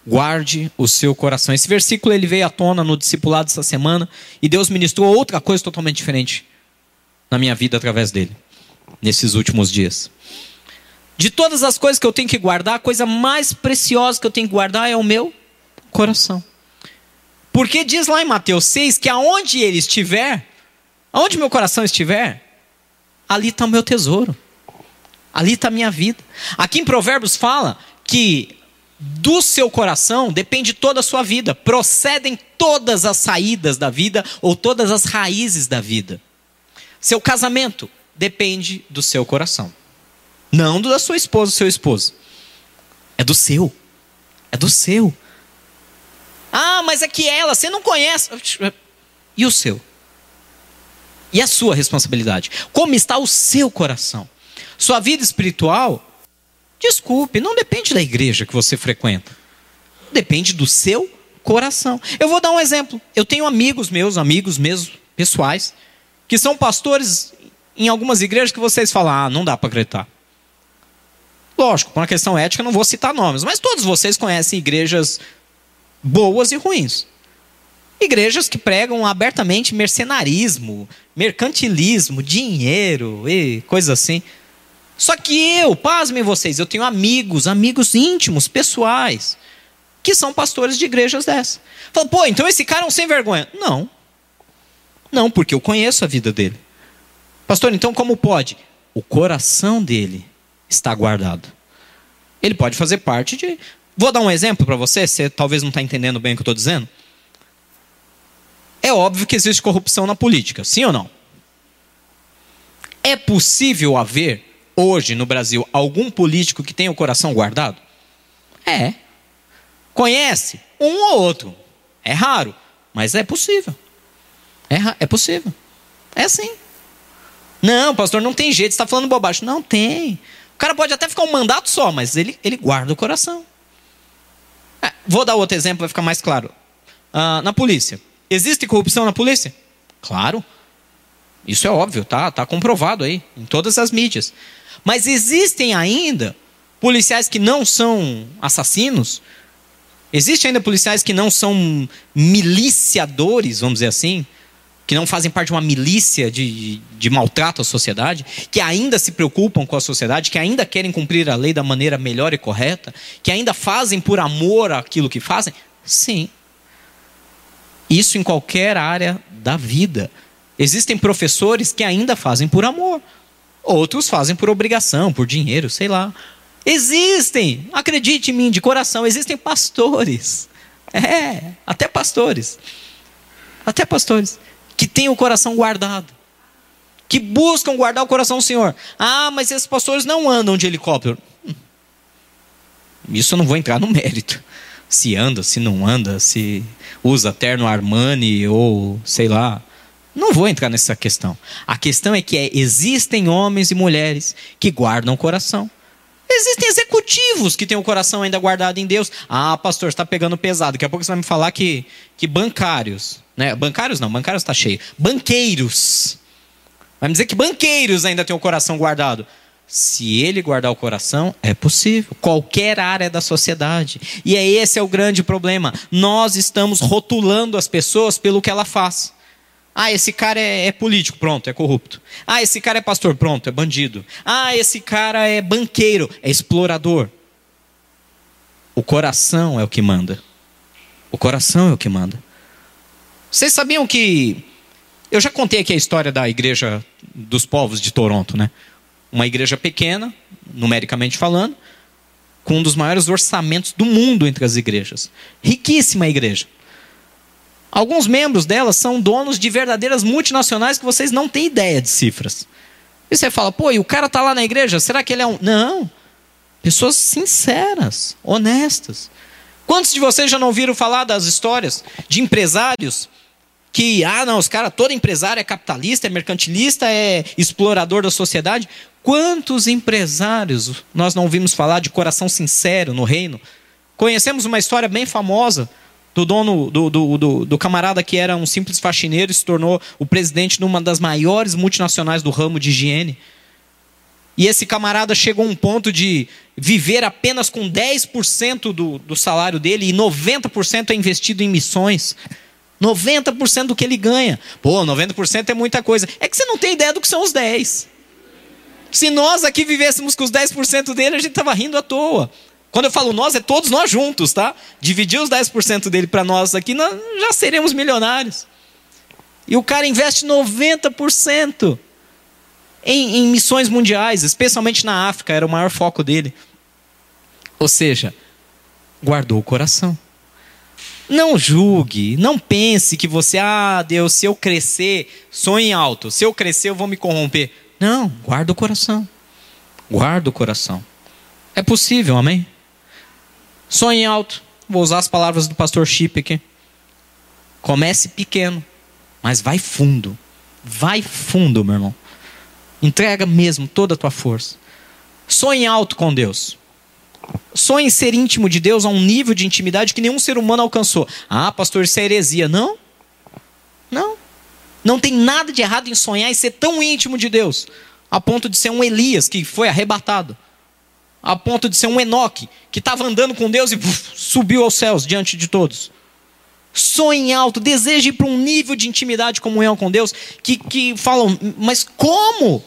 Guarde o seu coração. Esse versículo ele veio à tona no discipulado essa semana e Deus ministrou outra coisa totalmente diferente na minha vida através dele, nesses últimos dias. De todas as coisas que eu tenho que guardar, a coisa mais preciosa que eu tenho que guardar é o meu coração. Porque diz lá em Mateus 6 que aonde ele estiver, aonde meu coração estiver, ali está o meu tesouro. Ali está a minha vida. Aqui em Provérbios fala que do seu coração depende toda a sua vida. Procedem todas as saídas da vida ou todas as raízes da vida. Seu casamento depende do seu coração. Não do da sua esposa, do seu esposo. É do seu. É do seu. Ah, mas é que ela, você não conhece. E o seu? E a sua responsabilidade? Como está o seu coração? Sua vida espiritual, desculpe, não depende da igreja que você frequenta. Depende do seu coração. Eu vou dar um exemplo. Eu tenho amigos meus, amigos mesmo, pessoais, que são pastores em algumas igrejas que vocês falam, ah, não dá para acreditar. Lógico, por uma questão ética, não vou citar nomes, mas todos vocês conhecem igrejas boas e ruins. Igrejas que pregam abertamente mercenarismo, mercantilismo, dinheiro e coisas assim. Só que eu, pasmem vocês, eu tenho amigos, amigos íntimos, pessoais, que são pastores de igrejas dessas. Fala, pô, então esse cara é um sem vergonha. Não. Não, porque eu conheço a vida dele. Pastor, então como pode? O coração dele está guardado. Ele pode fazer parte de. Vou dar um exemplo para você, você talvez não está entendendo bem o que eu estou dizendo. É óbvio que existe corrupção na política, sim ou não? É possível haver hoje no Brasil algum político que tenha o coração guardado? É. Conhece? Um ou outro. É raro, mas é possível. É, é possível. É assim. Não, pastor, não tem jeito, está falando bobagem. Não tem. O cara pode até ficar um mandato só, mas ele, ele guarda o coração. É, vou dar outro exemplo, vai ficar mais claro. Ah, na polícia. Existe corrupção na polícia? Claro. Isso é óbvio, tá, tá comprovado aí, em todas as mídias. Mas existem ainda policiais que não são assassinos? Existem ainda policiais que não são miliciadores, vamos dizer assim? Que não fazem parte de uma milícia de, de maltrato à sociedade? Que ainda se preocupam com a sociedade? Que ainda querem cumprir a lei da maneira melhor e correta? Que ainda fazem por amor aquilo que fazem? Sim. Isso em qualquer área da vida. Existem professores que ainda fazem por amor. Outros fazem por obrigação, por dinheiro, sei lá. Existem, acredite em mim, de coração, existem pastores. É, até pastores. Até pastores que têm o coração guardado. Que buscam guardar o coração do Senhor. Ah, mas esses pastores não andam de helicóptero. Isso eu não vou entrar no mérito. Se anda, se não anda, se usa terno Armani ou sei lá, não vou entrar nessa questão. A questão é que é, existem homens e mulheres que guardam o coração. Existem executivos que têm o coração ainda guardado em Deus. Ah, pastor, está pegando pesado. Daqui a pouco você vai me falar que, que bancários, né? Bancários não, bancários está cheio. Banqueiros. Vai me dizer que banqueiros ainda têm o coração guardado. Se ele guardar o coração, é possível. Qualquer área da sociedade. E é esse é o grande problema. Nós estamos rotulando as pessoas pelo que ela faz. Ah, esse cara é, é, político, pronto, é corrupto. Ah, esse cara é pastor, pronto, é bandido. Ah, esse cara é banqueiro, é explorador. O coração é o que manda. O coração é o que manda. Vocês sabiam que. Eu já contei aqui a história da igreja dos povos de Toronto, né? Uma igreja pequena, numericamente falando, com um dos maiores orçamentos do mundo entre as igrejas. Riquíssima igreja. Alguns membros dela são donos de verdadeiras multinacionais que vocês não têm ideia de cifras. E você fala, pô, e o cara está lá na igreja, será que ele é um. Não. Pessoas sinceras, honestas. Quantos de vocês já não ouviram falar das histórias de empresários que, ah, não, os caras, todo empresário é capitalista, é mercantilista, é explorador da sociedade? Quantos empresários nós não ouvimos falar de coração sincero no reino? Conhecemos uma história bem famosa do dono, do, do, do, do, camarada que era um simples faxineiro e se tornou o presidente de uma das maiores multinacionais do ramo de higiene. E esse camarada chegou a um ponto de viver apenas com 10% do, do salário dele e 90% é investido em missões. 90% do que ele ganha. Pô, 90% é muita coisa. É que você não tem ideia do que são os 10. Se nós aqui vivêssemos com os 10% dele, a gente estava rindo à toa. Quando eu falo nós, é todos nós juntos, tá? Dividir os 10% dele para nós aqui, nós já seremos milionários. E o cara investe 90% em, em missões mundiais, especialmente na África, era o maior foco dele. Ou seja, guardou o coração. Não julgue, não pense que você, ah, Deus, se eu crescer, sonhe alto, se eu crescer eu vou me corromper. Não, guarda o coração. Guarda o coração. É possível, amém? Sonhe alto. Vou usar as palavras do pastor Chip aqui. Comece pequeno, mas vai fundo. Vai fundo, meu irmão. Entrega mesmo toda a tua força. Sonhe alto com Deus. Sonhe ser íntimo de Deus a um nível de intimidade que nenhum ser humano alcançou. Ah, pastor, isso é heresia. Não. Não. Não tem nada de errado em sonhar e ser tão íntimo de Deus, a ponto de ser um Elias que foi arrebatado a ponto de ser um Enoque, que estava andando com Deus e uf, subiu aos céus diante de todos. Sonhe alto, deseje ir para um nível de intimidade e comunhão com Deus, que, que falam, mas como?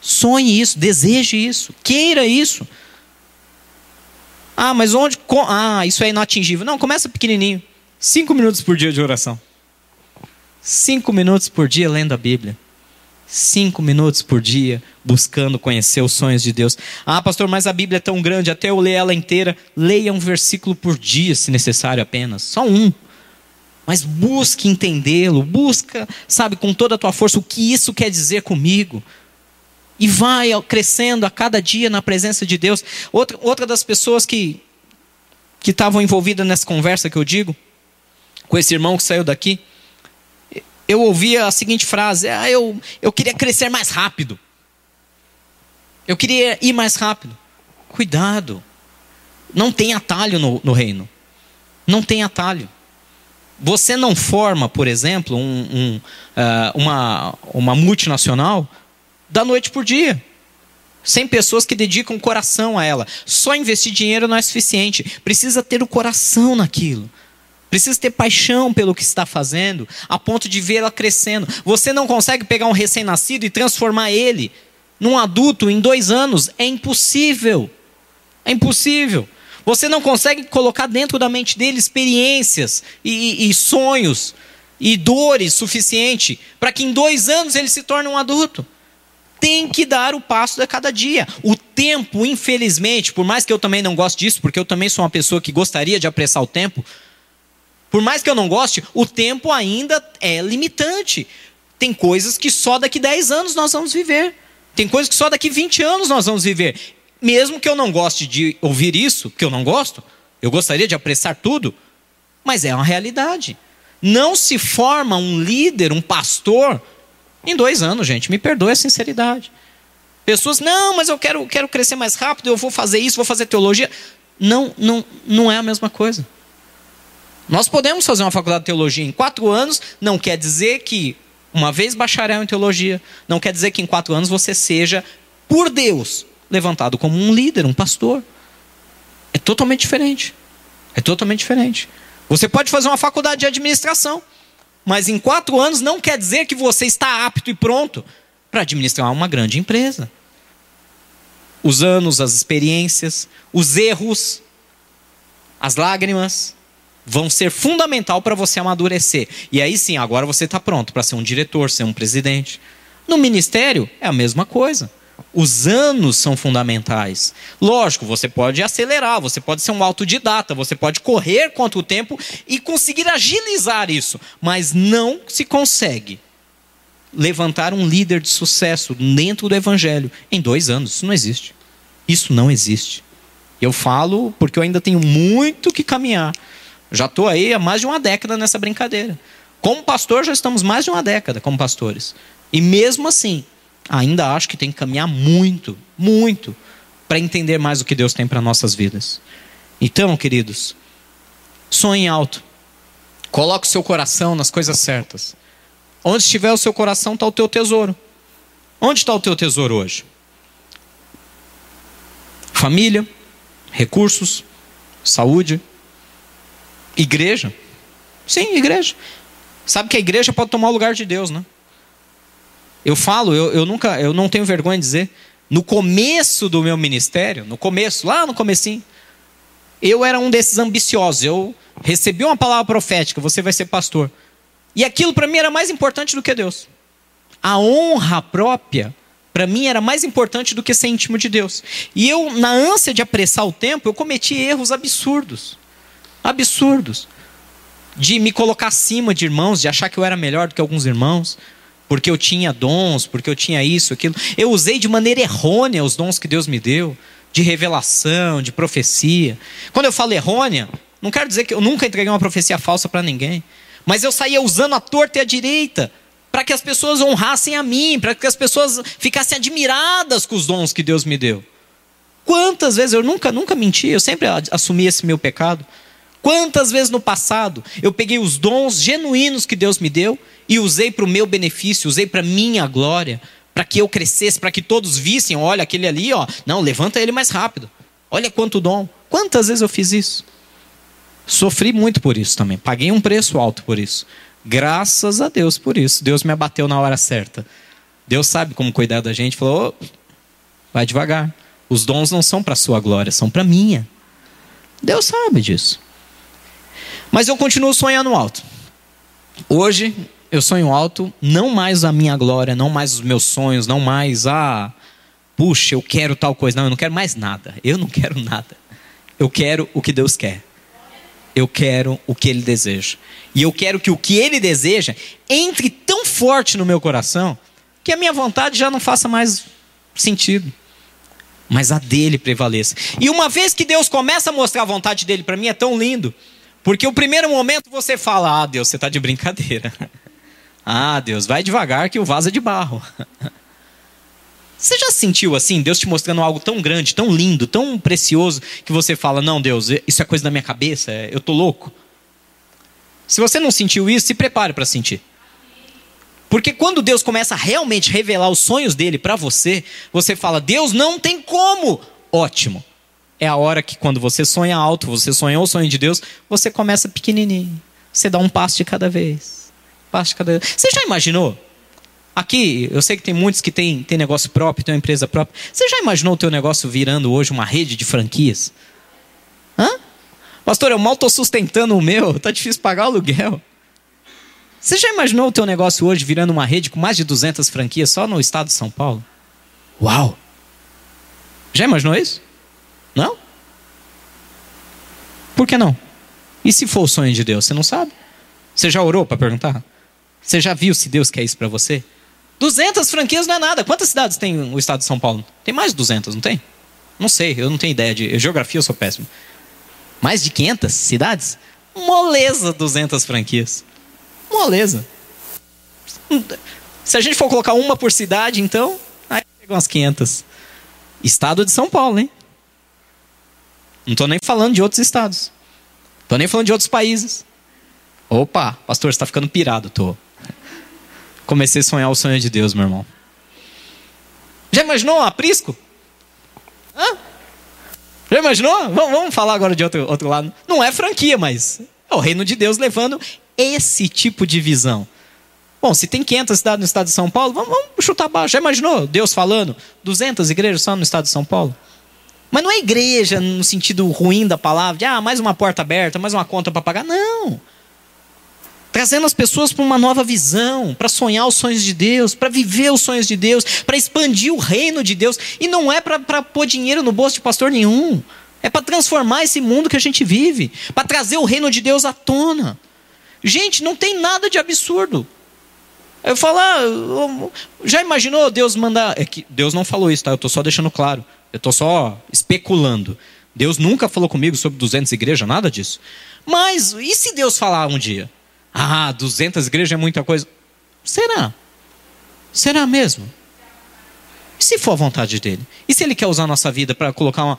Sonhe isso, deseje isso, queira isso. Ah, mas onde? Ah, isso é inatingível. Não, começa pequenininho. Cinco minutos por dia de oração. Cinco minutos por dia lendo a Bíblia cinco minutos por dia buscando conhecer os sonhos de Deus. Ah, pastor, mas a Bíblia é tão grande, até eu ler ela inteira. Leia um versículo por dia, se necessário apenas. Só um. Mas busque entendê-lo, busca, sabe, com toda a tua força, o que isso quer dizer comigo. E vai crescendo a cada dia na presença de Deus. Outra, outra das pessoas que que estavam envolvidas nessa conversa que eu digo, com esse irmão que saiu daqui, eu ouvia a seguinte frase: ah, eu, eu queria crescer mais rápido. Eu queria ir mais rápido. Cuidado. Não tem atalho no, no reino. Não tem atalho. Você não forma, por exemplo, um, um, uh, uma, uma multinacional da noite por dia. Sem pessoas que dedicam coração a ela. Só investir dinheiro não é suficiente. Precisa ter o coração naquilo. Precisa ter paixão pelo que está fazendo, a ponto de vê-la crescendo. Você não consegue pegar um recém-nascido e transformar ele num adulto em dois anos. É impossível. É impossível. Você não consegue colocar dentro da mente dele experiências e, e, e sonhos e dores suficiente para que em dois anos ele se torne um adulto. Tem que dar o passo de cada dia. O tempo, infelizmente, por mais que eu também não goste disso, porque eu também sou uma pessoa que gostaria de apressar o tempo, por mais que eu não goste, o tempo ainda é limitante. Tem coisas que só daqui 10 anos nós vamos viver. Tem coisas que só daqui 20 anos nós vamos viver. Mesmo que eu não goste de ouvir isso, que eu não gosto, eu gostaria de apressar tudo, mas é uma realidade. Não se forma um líder, um pastor, em dois anos, gente. Me perdoe a sinceridade. Pessoas, não, mas eu quero, quero crescer mais rápido, eu vou fazer isso, vou fazer teologia. Não, não, não é a mesma coisa. Nós podemos fazer uma faculdade de teologia em quatro anos, não quer dizer que, uma vez bacharel em teologia, não quer dizer que em quatro anos você seja, por Deus, levantado como um líder, um pastor. É totalmente diferente. É totalmente diferente. Você pode fazer uma faculdade de administração, mas em quatro anos não quer dizer que você está apto e pronto para administrar uma grande empresa. Os anos, as experiências, os erros, as lágrimas, vão ser fundamental para você amadurecer. E aí sim, agora você está pronto para ser um diretor, ser um presidente. No ministério é a mesma coisa. Os anos são fundamentais. Lógico, você pode acelerar, você pode ser um autodidata, você pode correr contra o tempo e conseguir agilizar isso, mas não se consegue levantar um líder de sucesso dentro do evangelho em dois anos. Isso não existe. Isso não existe. Eu falo porque eu ainda tenho muito que caminhar. Já estou aí há mais de uma década nessa brincadeira. Como pastor, já estamos mais de uma década como pastores. E mesmo assim, ainda acho que tem que caminhar muito, muito, para entender mais o que Deus tem para nossas vidas. Então, queridos, sonhe alto. Coloque o seu coração nas coisas certas. Onde estiver o seu coração, está o teu tesouro. Onde está o teu tesouro hoje? Família, recursos, saúde, igreja. Sim, igreja. Sabe que a igreja pode tomar o lugar de Deus, né? Eu falo, eu, eu nunca, eu não tenho vergonha de dizer, no começo do meu ministério, no começo, lá no comecinho, eu era um desses ambiciosos. Eu recebi uma palavra profética, você vai ser pastor. E aquilo para mim era mais importante do que Deus. A honra própria, para mim, era mais importante do que ser íntimo de Deus. E eu, na ânsia de apressar o tempo, eu cometi erros absurdos. Absurdos. De me colocar acima de irmãos, de achar que eu era melhor do que alguns irmãos, porque eu tinha dons, porque eu tinha isso, aquilo. Eu usei de maneira errônea os dons que Deus me deu, de revelação, de profecia. Quando eu falo errônea, não quero dizer que eu nunca entreguei uma profecia falsa para ninguém. Mas eu saía usando a torta e a direita para que as pessoas honrassem a mim, para que as pessoas ficassem admiradas com os dons que Deus me deu. Quantas vezes eu nunca, nunca menti, eu sempre assumi esse meu pecado. Quantas vezes no passado eu peguei os dons genuínos que Deus me deu e usei para o meu benefício, usei para minha glória, para que eu crescesse, para que todos vissem, olha aquele ali, ó, não, levanta ele mais rápido. Olha quanto dom. Quantas vezes eu fiz isso? Sofri muito por isso também. Paguei um preço alto por isso. Graças a Deus por isso. Deus me abateu na hora certa. Deus sabe como cuidar da gente. Falou: oh, vai devagar. Os dons não são para sua glória, são para minha. Deus sabe disso. Mas eu continuo sonhando alto. Hoje eu sonho alto, não mais a minha glória, não mais os meus sonhos, não mais a ah, puxa, eu quero tal coisa. Não, eu não quero mais nada. Eu não quero nada. Eu quero o que Deus quer eu quero o que ele deseja. E eu quero que o que ele deseja entre tão forte no meu coração que a minha vontade já não faça mais sentido. Mas a dele prevaleça. E uma vez que Deus começa a mostrar a vontade dele para mim, é tão lindo. Porque o primeiro momento você fala: Ah, Deus, você está de brincadeira. ah, Deus, vai devagar que o vaso é de barro. Você já sentiu assim, Deus te mostrando algo tão grande, tão lindo, tão precioso, que você fala: Não, Deus, isso é coisa da minha cabeça, eu tô louco? Se você não sentiu isso, se prepare para sentir. Porque quando Deus começa a realmente revelar os sonhos dele para você, você fala: Deus não tem como. Ótimo. É a hora que quando você sonha alto, você sonhou o sonho de Deus, você começa pequenininho. Você dá um passo de cada vez. Passo de cada vez. Você já imaginou? Aqui, eu sei que tem muitos que têm, têm negócio próprio, têm uma empresa própria. Você já imaginou o teu negócio virando hoje uma rede de franquias? Hã? Pastor, eu mal estou sustentando o meu, está difícil pagar o aluguel. Você já imaginou o teu negócio hoje virando uma rede com mais de 200 franquias só no estado de São Paulo? Uau! Já imaginou isso? Não? Por que não? E se for o sonho de Deus? Você não sabe? Você já orou para perguntar? Você já viu se Deus quer isso para você? 200 franquias não é nada. Quantas cidades tem o estado de São Paulo? Tem mais de 200, não tem? Não sei, eu não tenho ideia de geografia, eu sou péssimo. Mais de 500 cidades? Moleza 200 franquias. Moleza. Se a gente for colocar uma por cidade, então, aí pega umas 500. Estado de São Paulo, hein? Não estou nem falando de outros estados. Estou nem falando de outros países. Opa, pastor, você está ficando pirado, tô comecei a sonhar o sonho de Deus, meu irmão. Já imaginou aprisco? Hã? Já imaginou? Vamos, vamos falar agora de outro, outro lado. Não é franquia, mas é o reino de Deus levando esse tipo de visão. Bom, se tem 500 cidades no estado de São Paulo, vamos, vamos chutar baixo. Já imaginou Deus falando? 200 igrejas só no estado de São Paulo? Mas não é igreja no sentido ruim da palavra, de ah, mais uma porta aberta, mais uma conta para pagar. Não. Trazendo as pessoas para uma nova visão, para sonhar os sonhos de Deus, para viver os sonhos de Deus, para expandir o reino de Deus. E não é para pôr dinheiro no bolso de pastor nenhum. É para transformar esse mundo que a gente vive, para trazer o reino de Deus à tona. Gente, não tem nada de absurdo. Eu falar, ah, já imaginou Deus mandar. É que Deus não falou isso, tá? Eu estou só deixando claro. Eu estou só especulando. Deus nunca falou comigo sobre 200 igrejas, nada disso. Mas e se Deus falar um dia? Ah, 200 igrejas é muita coisa. Será? Será mesmo? E se for a vontade dele? E se ele quer usar a nossa vida para colocar uma,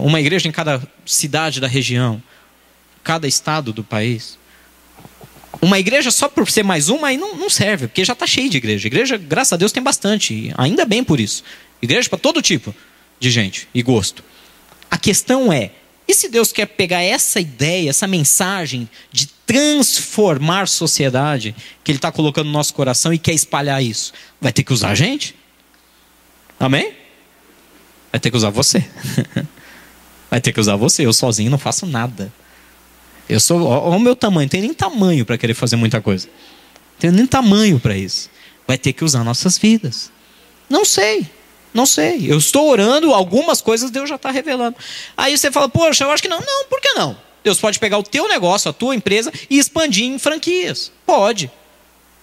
uma igreja em cada cidade da região, cada estado do país? Uma igreja só por ser mais uma aí não, não serve, porque já está cheio de igreja. Igreja, graças a Deus, tem bastante, ainda bem por isso. Igreja para todo tipo de gente e gosto. A questão é: e se Deus quer pegar essa ideia, essa mensagem de transformar sociedade que Ele está colocando no nosso coração e quer espalhar isso? Vai ter que usar a gente? Amém? Vai ter que usar você. Vai ter que usar você. Eu sozinho não faço nada. Eu sou. Olha o meu tamanho. Não tem nem tamanho para querer fazer muita coisa. Não tem nem tamanho para isso. Vai ter que usar nossas vidas. Não sei. Não sei. Eu estou orando, algumas coisas Deus já está revelando. Aí você fala, poxa, eu acho que não. Não, por que não? Deus pode pegar o teu negócio, a tua empresa e expandir em franquias. Pode.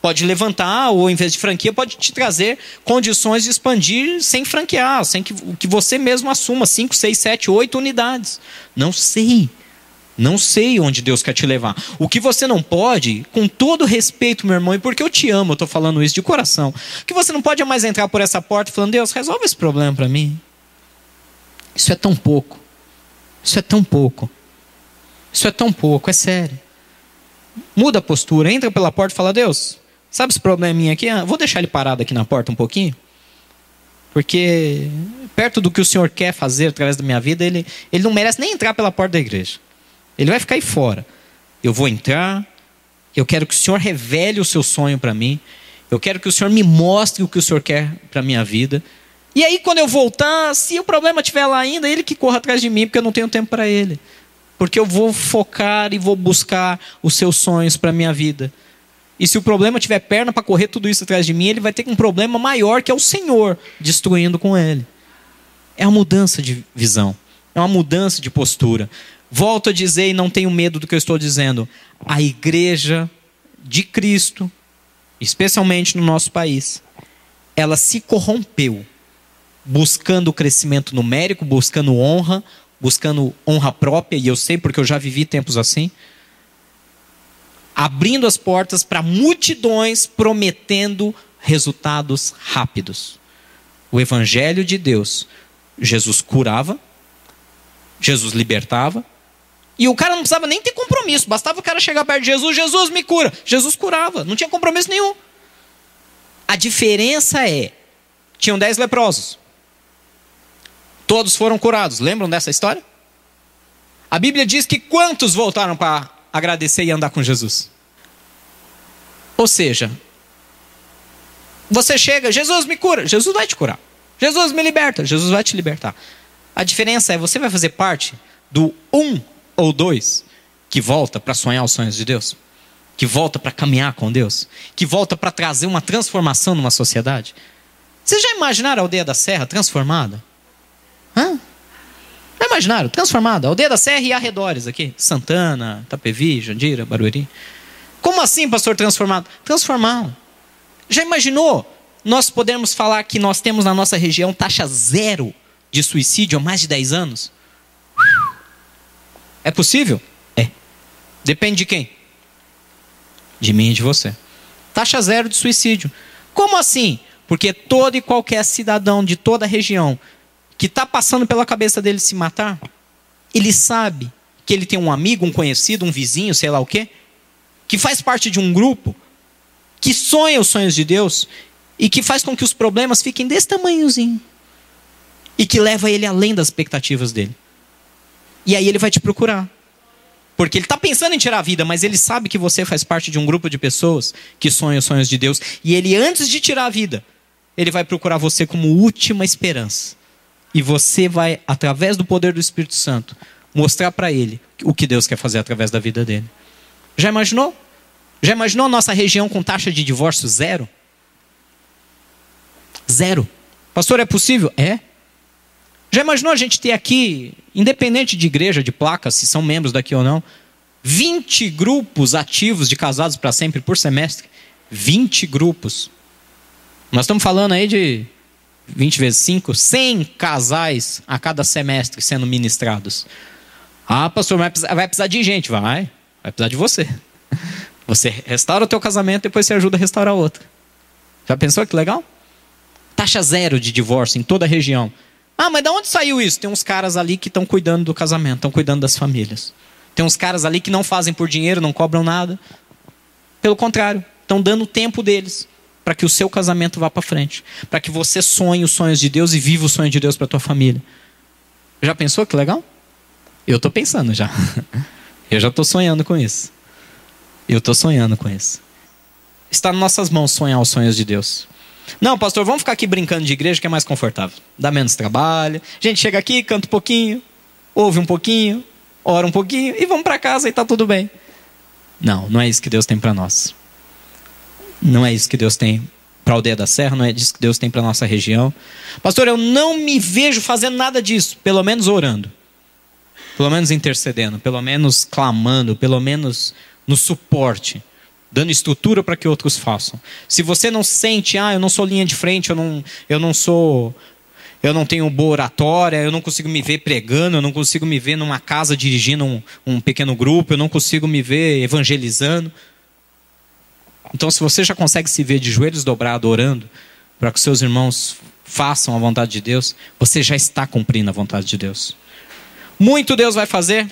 Pode levantar, ou em vez de franquia, pode te trazer condições de expandir sem franquear, sem que, que você mesmo assuma 5, 6, 7, 8 unidades. Não sei. Não sei onde Deus quer te levar. O que você não pode, com todo respeito, meu irmão, e porque eu te amo, eu estou falando isso de coração, que você não pode mais entrar por essa porta falando, Deus, resolve esse problema para mim. Isso é tão pouco. Isso é tão pouco. Isso é tão pouco, é sério. Muda a postura, entra pela porta e fala, Deus, sabe esse probleminha aqui? Ah, vou deixar ele parado aqui na porta um pouquinho. Porque perto do que o Senhor quer fazer através da minha vida, ele, ele não merece nem entrar pela porta da igreja. Ele vai ficar aí fora. Eu vou entrar. Eu quero que o Senhor revele o seu sonho para mim. Eu quero que o Senhor me mostre o que o Senhor quer para minha vida. E aí, quando eu voltar, se o problema estiver lá ainda, ele que corra atrás de mim, porque eu não tenho tempo para ele. Porque eu vou focar e vou buscar os seus sonhos para minha vida. E se o problema tiver perna para correr tudo isso atrás de mim, ele vai ter um problema maior que é o Senhor destruindo com ele. É uma mudança de visão, é uma mudança de postura. Volto a dizer e não tenho medo do que eu estou dizendo. A igreja de Cristo, especialmente no nosso país, ela se corrompeu buscando crescimento numérico, buscando honra, buscando honra própria, e eu sei porque eu já vivi tempos assim. Abrindo as portas para multidões prometendo resultados rápidos. O evangelho de Deus, Jesus curava, Jesus libertava, e o cara não precisava nem ter compromisso, bastava o cara chegar perto de Jesus, Jesus me cura. Jesus curava, não tinha compromisso nenhum. A diferença é: tinham dez leprosos, todos foram curados. Lembram dessa história? A Bíblia diz que quantos voltaram para agradecer e andar com Jesus? Ou seja, você chega, Jesus me cura, Jesus vai te curar. Jesus me liberta, Jesus vai te libertar. A diferença é: você vai fazer parte do um ou dois que volta para sonhar os sonhos de Deus, que volta para caminhar com Deus, que volta para trazer uma transformação numa sociedade. Vocês já imaginaram a aldeia da Serra transformada? Hã? Já imaginaram? Transformada. A aldeia da Serra e arredores aqui. Santana, Tapevi, Jandira, Barueri. Como assim, pastor, transformado? Transformado. Já imaginou nós podemos falar que nós temos na nossa região taxa zero de suicídio há mais de 10 anos? É possível? É. Depende de quem? De mim e de você. Taxa zero de suicídio. Como assim? Porque todo e qualquer cidadão de toda a região que está passando pela cabeça dele se matar, ele sabe que ele tem um amigo, um conhecido, um vizinho, sei lá o quê, que faz parte de um grupo, que sonha os sonhos de Deus e que faz com que os problemas fiquem desse tamanhozinho e que leva ele além das expectativas dele. E aí ele vai te procurar. Porque ele está pensando em tirar a vida, mas ele sabe que você faz parte de um grupo de pessoas que sonham os sonhos de Deus. E ele, antes de tirar a vida, ele vai procurar você como última esperança. E você vai, através do poder do Espírito Santo, mostrar para ele o que Deus quer fazer através da vida dele. Já imaginou? Já imaginou a nossa região com taxa de divórcio zero? Zero. Pastor, é possível? É. Já imaginou a gente ter aqui, independente de igreja, de placa, se são membros daqui ou não, 20 grupos ativos de casados para sempre por semestre? 20 grupos. Nós estamos falando aí de 20 vezes 5, 100 casais a cada semestre sendo ministrados. Ah, pastor, vai precisar, vai precisar de gente. Vai, vai precisar de você. Você restaura o teu casamento, depois você ajuda a restaurar outro. Já pensou que legal? Taxa zero de divórcio em toda a região. Ah, mas de onde saiu isso? Tem uns caras ali que estão cuidando do casamento, estão cuidando das famílias. Tem uns caras ali que não fazem por dinheiro, não cobram nada. Pelo contrário, estão dando o tempo deles para que o seu casamento vá para frente, para que você sonhe os sonhos de Deus e viva o sonho de Deus para tua família. Já pensou que legal? Eu estou pensando já. Eu já estou sonhando com isso. Eu estou sonhando com isso. Está nas nossas mãos sonhar os sonhos de Deus. Não, pastor, vamos ficar aqui brincando de igreja que é mais confortável. Dá menos trabalho. A gente chega aqui, canta um pouquinho, ouve um pouquinho, ora um pouquinho e vamos para casa e está tudo bem. Não, não é isso que Deus tem para nós. Não é isso que Deus tem para a aldeia da Serra, não é isso que Deus tem para nossa região. Pastor, eu não me vejo fazendo nada disso, pelo menos orando, pelo menos intercedendo, pelo menos clamando, pelo menos no suporte, dando estrutura para que outros façam. Se você não sente, ah, eu não sou linha de frente, eu não, eu não sou eu não tenho boa oratória, eu não consigo me ver pregando, eu não consigo me ver numa casa dirigindo um, um, pequeno grupo, eu não consigo me ver evangelizando. Então, se você já consegue se ver de joelhos dobrados orando para que seus irmãos façam a vontade de Deus, você já está cumprindo a vontade de Deus. Muito Deus vai fazer.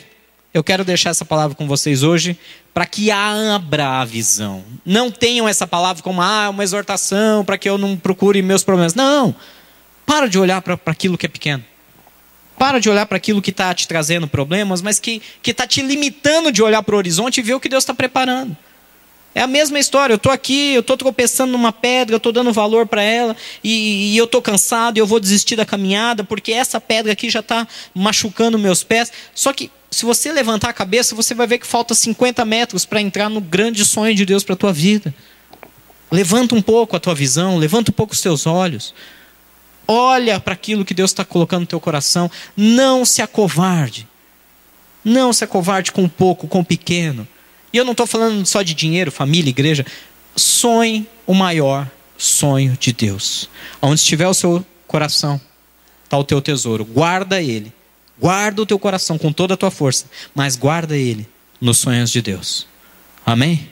Eu quero deixar essa palavra com vocês hoje para que abra a visão. Não tenham essa palavra como ah, uma exortação para que eu não procure meus problemas. Não. Para de olhar para aquilo que é pequeno. Para de olhar para aquilo que está te trazendo problemas, mas que está te limitando de olhar para o horizonte e ver o que Deus está preparando. É a mesma história. Eu estou aqui, eu estou tropeçando numa pedra, eu estou dando valor para ela, e, e eu estou cansado, e eu vou desistir da caminhada, porque essa pedra aqui já está machucando meus pés. Só que, se você levantar a cabeça, você vai ver que falta 50 metros para entrar no grande sonho de Deus para a tua vida. Levanta um pouco a tua visão, levanta um pouco os teus olhos. Olha para aquilo que Deus está colocando no teu coração. Não se acovarde. Não se acovarde com pouco, com pequeno. E eu não estou falando só de dinheiro, família, igreja. Sonhe o maior sonho de Deus. Onde estiver o seu coração, está o teu tesouro. Guarda ele. Guarda o teu coração com toda a tua força, mas guarda ele nos sonhos de Deus. Amém?